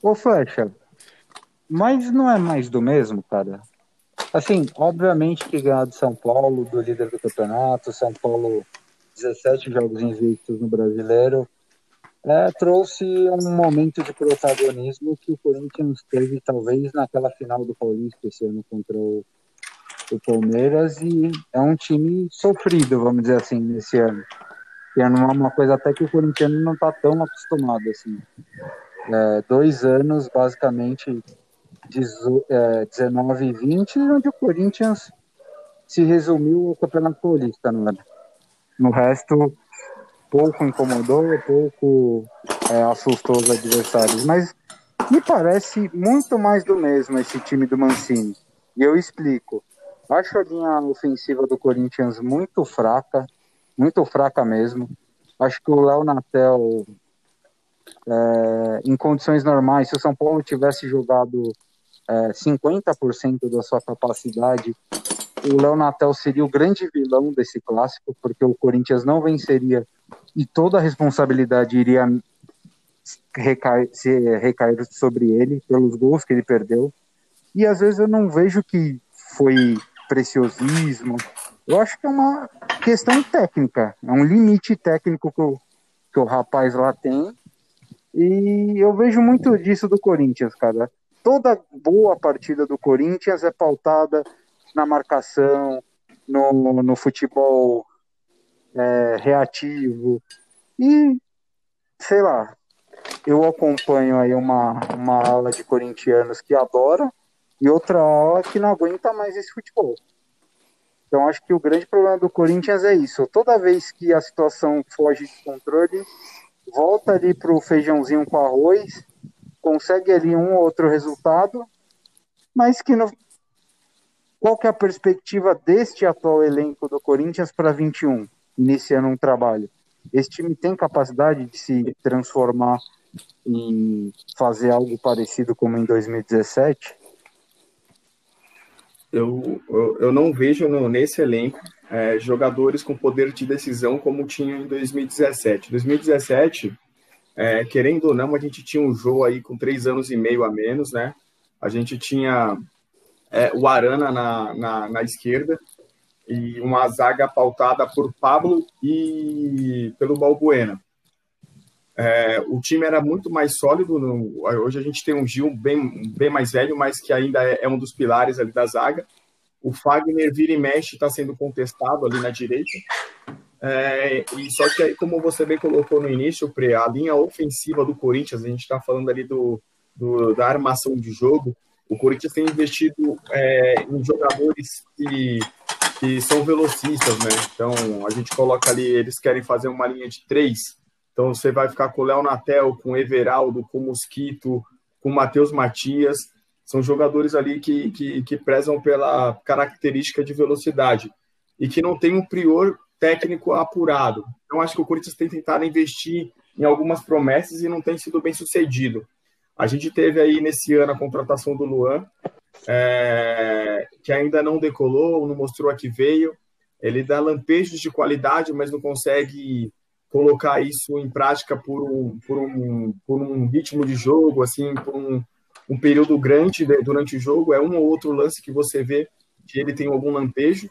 Ô, Flecha, mas não é mais do mesmo, cara? Assim, obviamente que ganhar do São Paulo, do líder do campeonato, São Paulo 17 jogos invictos no brasileiro, é, trouxe um momento de protagonismo que o Corinthians teve talvez naquela final do Paulista esse ano contra o, o Palmeiras e é um time sofrido, vamos dizer assim, nesse ano. Que é uma coisa até que o Corinthians não está tão acostumado assim. É, dois anos, basicamente, 19 e 20, onde o Corinthians se resumiu ao Campeonato Paulista, não é? No resto, pouco incomodou, pouco é, assustou os adversários. Mas me parece muito mais do mesmo esse time do Mancini. E eu explico. Acho a linha ofensiva do Corinthians muito fraca, muito fraca mesmo. Acho que o Léo Natel, é, em condições normais, se o São Paulo tivesse jogado é, 50% da sua capacidade, o Léo Natel seria o grande vilão desse clássico, porque o Corinthians não venceria e toda a responsabilidade iria recair, se recair sobre ele pelos gols que ele perdeu. E às vezes eu não vejo que foi preciosismo. Eu acho que é uma questão técnica, é um limite técnico que o, que o rapaz lá tem. E eu vejo muito disso do Corinthians, cara. Toda boa partida do Corinthians é pautada na marcação, no, no futebol é, reativo. E, sei lá, eu acompanho aí uma, uma ala de corintianos que adora e outra ala que não aguenta mais esse futebol. Então acho que o grande problema do Corinthians é isso. Toda vez que a situação foge de controle, volta ali para o feijãozinho com arroz, consegue ali um ou outro resultado, mas que no, qual que é a perspectiva deste atual elenco do Corinthians para 21, iniciando um trabalho? Esse time tem capacidade de se transformar e fazer algo parecido como em 2017? Eu, eu, eu não vejo no, nesse elenco é, jogadores com poder de decisão como tinha em 2017. 2017, é, querendo ou não, a gente tinha um jogo aí com três anos e meio a menos, né? A gente tinha é, o Arana na, na, na, esquerda e uma zaga pautada por Pablo e pelo Balbuena. É, o time era muito mais sólido. No, hoje a gente tem um Gil bem, bem mais velho, mas que ainda é, é um dos pilares ali da zaga. O Fagner vira e mexe, está sendo contestado ali na direita. É, e só que aí, como você bem colocou no início, a linha ofensiva do Corinthians, a gente está falando ali do, do, da armação de jogo, o Corinthians tem investido é, em jogadores que, que são velocistas, né? Então, a gente coloca ali, eles querem fazer uma linha de três. Então, você vai ficar com o Léo Natel, com o Everaldo, com o Mosquito, com o Matheus Matias. São jogadores ali que, que, que prezam pela característica de velocidade e que não tem um prior técnico apurado. Então, acho que o Corinthians tem tentado investir em algumas promessas e não tem sido bem sucedido. A gente teve aí nesse ano a contratação do Luan, é, que ainda não decolou, não mostrou a que veio. Ele dá lampejos de qualidade, mas não consegue colocar isso em prática por um, por um, por um ritmo de jogo, assim, por um, um período grande durante o jogo. É um ou outro lance que você vê que ele tem algum lampejo.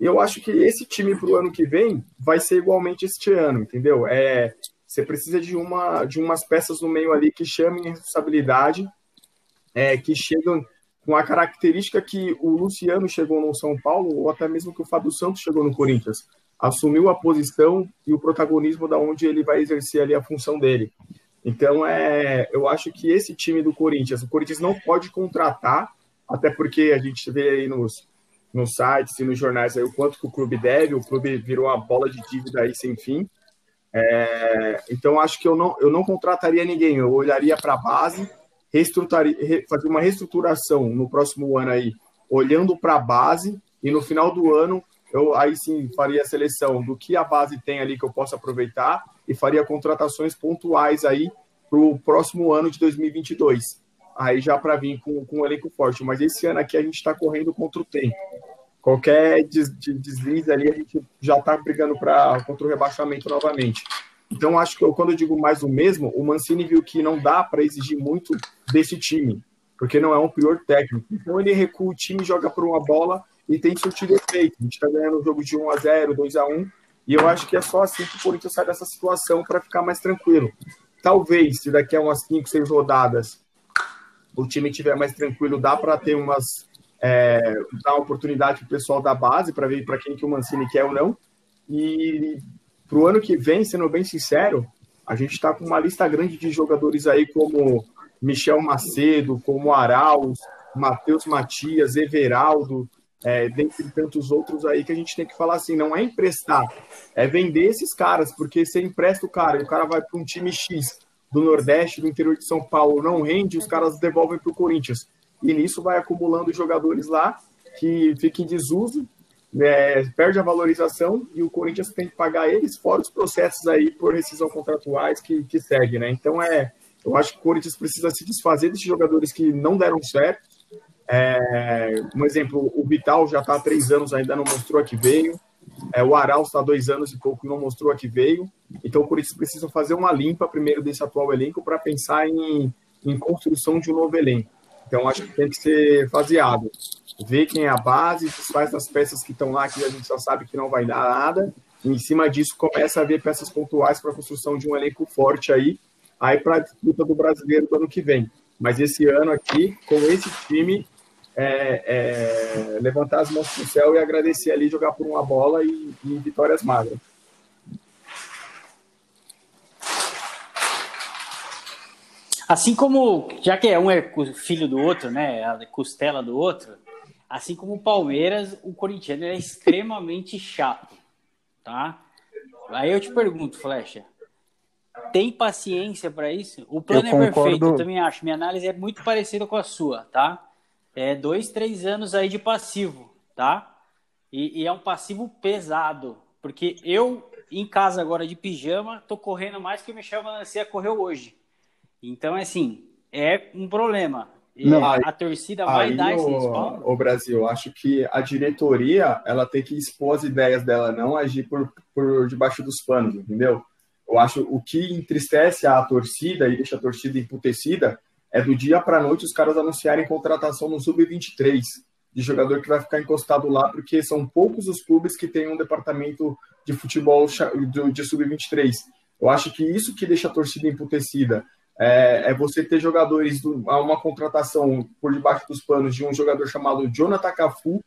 E eu acho que esse time para o ano que vem vai ser igualmente este ano, entendeu? É, você precisa de, uma, de umas peças no meio ali que chamem responsabilidade, é, que chegam com a característica que o Luciano chegou no São Paulo, ou até mesmo que o Fábio Santos chegou no Corinthians. Assumiu a posição e o protagonismo da onde ele vai exercer ali a função dele. Então, é, eu acho que esse time do Corinthians, o Corinthians não pode contratar, até porque a gente vê aí nos, nos sites e nos jornais aí o quanto que o clube deve, o clube virou uma bola de dívida aí sem fim. É, então, acho que eu não, eu não contrataria ninguém, eu olharia para a base, fazer uma reestruturação no próximo ano aí, olhando para a base, e no final do ano, eu aí sim faria a seleção do que a base tem ali que eu possa aproveitar e faria contratações pontuais aí para o próximo ano de 2022. Aí já para vir com, com um elenco forte. Mas esse ano aqui a gente está correndo contra o tempo. Qualquer des, deslize ali, a gente já está brigando pra, contra o rebaixamento novamente. Então, acho que eu, quando eu digo mais o mesmo, o Mancini viu que não dá para exigir muito desse time, porque não é um pior técnico. Então, ele recua o time, joga por uma bola e tem surtido efeito. A gente está ganhando um jogo de 1 a 0 2 a 1 e eu acho que é só assim que o Corinthians sai dessa situação para ficar mais tranquilo. Talvez, se daqui a umas 5, 6 rodadas o time estiver mais tranquilo, dá para ter umas é, dar uma oportunidade para o pessoal da base para ver para quem que o Mancini quer ou não. E para o ano que vem, sendo bem sincero, a gente está com uma lista grande de jogadores aí como Michel Macedo, como Arauz, Matheus Matias, Everaldo, é, dentre tantos outros aí que a gente tem que falar assim, não é emprestar, é vender esses caras, porque você empresta o cara e o cara vai para um time X do Nordeste, do interior de São Paulo, não rende, os caras devolvem para o Corinthians. E nisso vai acumulando jogadores lá que ficam em desuso, é, perde a valorização e o Corinthians tem que pagar eles, fora os processos aí por rescisão contratuais que, que segue, né? Então é, eu acho que o Corinthians precisa se desfazer desses jogadores que não deram certo. É, um exemplo, o Vital já está há três anos, ainda não mostrou a que veio. É, o Aral está há dois anos e pouco não mostrou a que veio. Então o Corinthians precisa fazer uma limpa primeiro desse atual elenco para pensar em, em construção de um novo elenco. Então acho que tem que ser faseado vê quem é a base, desfaz das peças que estão lá, que a gente já sabe que não vai dar nada, e em cima disso começa a ver peças pontuais para a construção de um elenco forte aí, aí para a disputa do brasileiro do ano que vem. Mas esse ano aqui, com esse time, é, é, levantar as mãos para o céu e agradecer ali, jogar por uma bola e, e vitórias magras. Assim como, já que é um é filho do outro, né, a costela do outro, Assim como o Palmeiras, o corintiano é extremamente chato, tá? Aí eu te pergunto, Flecha, tem paciência para isso? O plano eu é concordo... perfeito, eu também acho. Minha análise é muito parecida com a sua, tá? É dois, três anos aí de passivo, tá? E, e é um passivo pesado, porque eu, em casa agora de pijama, tô correndo mais que o Michel Valancia correu hoje. Então, assim, é um problema. Não, aí, a torcida vai dar esse respaldo? O Brasil, acho que a diretoria ela tem que expor as ideias dela, não agir por, por debaixo dos panos, entendeu? Eu acho o que entristece a torcida e deixa a torcida emputecida é do dia para noite os caras anunciarem contratação no sub-23 de jogador que vai ficar encostado lá, porque são poucos os clubes que têm um departamento de futebol de sub-23. Eu acho que isso que deixa a torcida emputecida é, é você ter jogadores, do, uma contratação por debaixo dos panos de um jogador chamado Jonathan Cafu,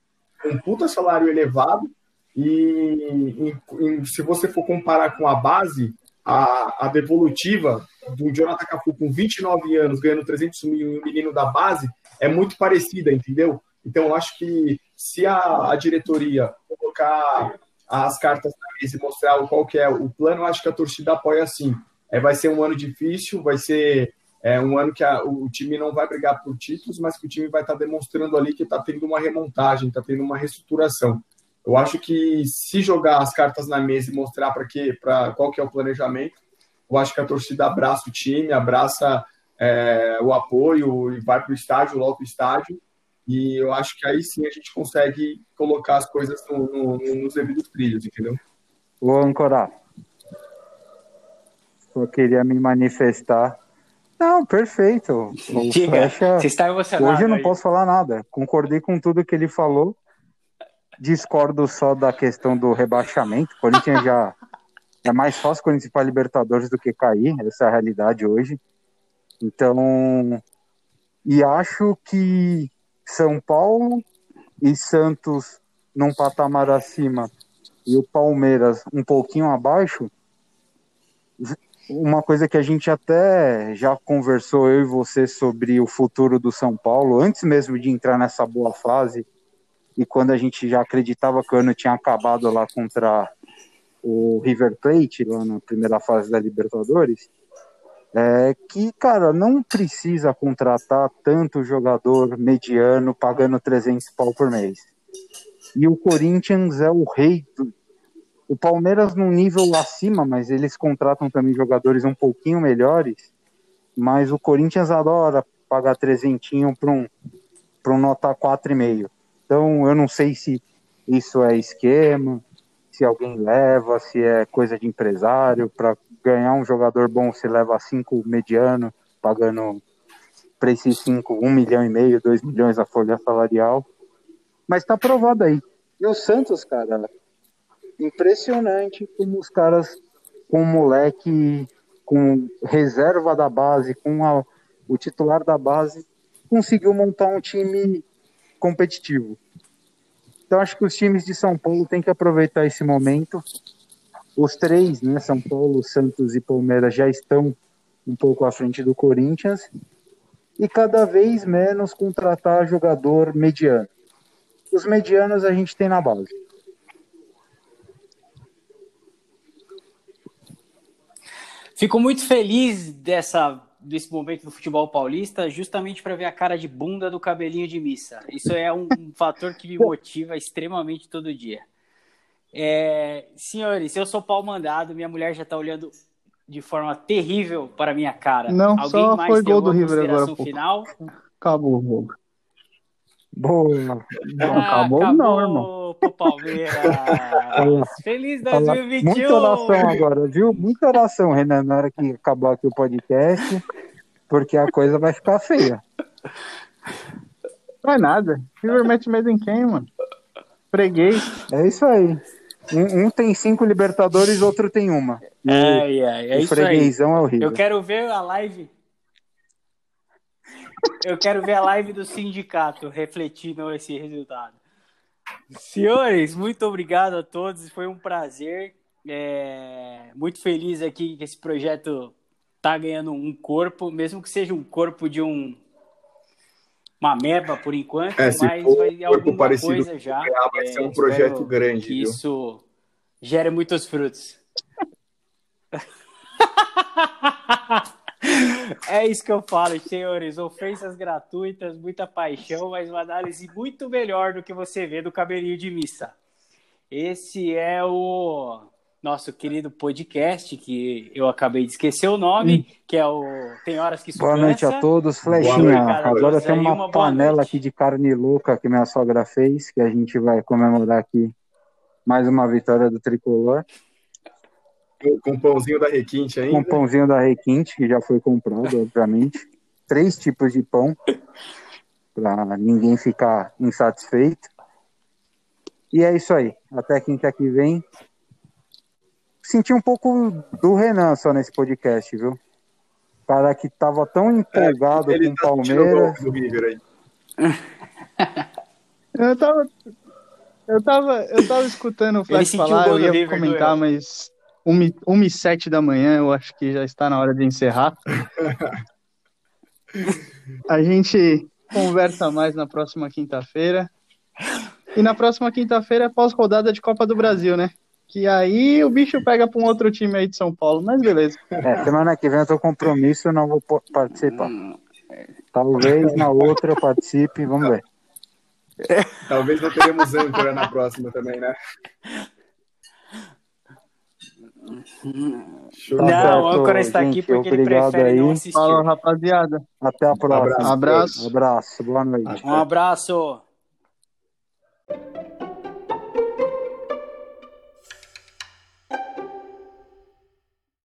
um puta salário elevado, e, e, e, se você for comparar com a base, a, a devolutiva do Jonathan Cafu com 29 anos, ganhando 300 mil, e o menino da base, é muito parecida, entendeu? Então, acho que se a, a diretoria colocar as cartas na mesa e mostrar qual que é o plano, acho que a torcida apoia sim. É, vai ser um ano difícil, vai ser é, um ano que a, o time não vai brigar por títulos, mas que o time vai estar tá demonstrando ali que está tendo uma remontagem, está tendo uma reestruturação. Eu acho que se jogar as cartas na mesa e mostrar para que, para qual que é o planejamento, eu acho que a torcida abraça o time, abraça é, o apoio e vai para o estádio, logo o estádio. E eu acho que aí sim a gente consegue colocar as coisas no, no, nos devidos trilhos, entendeu? Vou ancorar. Só queria me manifestar. Não, perfeito. <laughs> Diga, você está emocionado. Hoje eu não aí. posso falar nada. Concordei com tudo que ele falou. Discordo só da questão do rebaixamento. O Corinthians já <laughs> é mais fácil quando para Libertadores do que cair. Essa é a realidade hoje. Então, e acho que São Paulo e Santos num patamar acima e o Palmeiras um pouquinho abaixo uma coisa que a gente até já conversou, eu e você, sobre o futuro do São Paulo, antes mesmo de entrar nessa boa fase, e quando a gente já acreditava que o ano tinha acabado lá contra o River Plate, lá na primeira fase da Libertadores, é que, cara, não precisa contratar tanto jogador mediano pagando 300 pau por mês. E o Corinthians é o rei do, o Palmeiras num nível acima, mas eles contratam também jogadores um pouquinho melhores. Mas o Corinthians adora pagar trezentinho para um, um nota 4,5. Então eu não sei se isso é esquema, se alguém leva, se é coisa de empresário. Para ganhar um jogador bom, se leva cinco mediano, pagando para esses cinco, um milhão e meio, dois milhões a folha salarial. Mas tá provado aí. E o Santos, cara, impressionante como os caras com o moleque com reserva da base, com a, o titular da base, conseguiu montar um time competitivo. Então acho que os times de São Paulo têm que aproveitar esse momento. Os três, né, São Paulo, Santos e Palmeiras já estão um pouco à frente do Corinthians e cada vez menos contratar jogador mediano. os medianos a gente tem na base. Fico muito feliz dessa, desse momento do futebol paulista, justamente para ver a cara de bunda do cabelinho de missa. Isso é um, fator que me motiva extremamente todo dia. É, senhores, eu sou pau mandado, minha mulher já está olhando de forma terrível para minha cara. Não, Alguém só mais foi gol do River agora. final? Acabou o jogo. Boa. Não, acabou não, irmão. Pro Palmeiras. <laughs> Feliz Fala, 2021. Muita oração agora, viu? Muita oração, Renan, na hora que acabar aqui o podcast, porque a coisa vai ficar feia. Não é nada. River mete medo em quem, mano? Freguês. É isso aí. Um, um tem cinco Libertadores, outro tem uma. E Ai, ai, é o isso aí. freguesão é horrível. Eu quero ver a live. Eu quero ver a live do sindicato refletindo esse resultado. Senhores, muito obrigado a todos. Foi um prazer. É, muito feliz aqui que esse projeto tá ganhando um corpo, mesmo que seja um corpo de um uma meba por enquanto, É, mas for vai um alguma parecido coisa já. vai É, ser um projeto grande, Que viu? isso gere muitos frutos. <laughs> É isso que eu falo, senhores. Ofensas gratuitas, muita paixão, mas uma análise muito melhor do que você vê do cabelinho de missa. Esse é o nosso querido podcast, que eu acabei de esquecer o nome, que é o Tem Horas que Isso Boa noite a todos, Flechinha. Agora tem uma, uma panela aqui de carne louca que minha sogra fez, que a gente vai comemorar aqui mais uma vitória do tricolor. Com, com pãozinho da Requinte Com ainda. um pãozinho da Requinte, que já foi comprado, obviamente. Três tipos de pão, para ninguém ficar insatisfeito. E é isso aí. Até quinta que vem. Senti um pouco do Renan só nesse podcast, viu? Cara que tava tão empolgado Ele com tá o o Palmeiras. do River aí. <laughs> Eu tava. Eu tava, eu tava escutando o Flash o falar, eu ia River, comentar, mas 1 e 7 da manhã, eu acho que já está na hora de encerrar. <laughs> A gente conversa mais na próxima quinta-feira. E na próxima quinta-feira é pós-rodada de Copa do Brasil, né? Que aí o bicho pega pra um outro time aí de São Paulo, mas beleza. É, semana que vem eu tô com compromisso, eu não vou participar. Talvez na outra eu participe, vamos ver. Talvez não teremos âncora na próxima também, né? Não, o Âncora está gente, aqui porque ele prefere aí. não assistir. Falou, rapaziada. Até a próxima. Abraço. Abraço. Boa noite. Um abraço.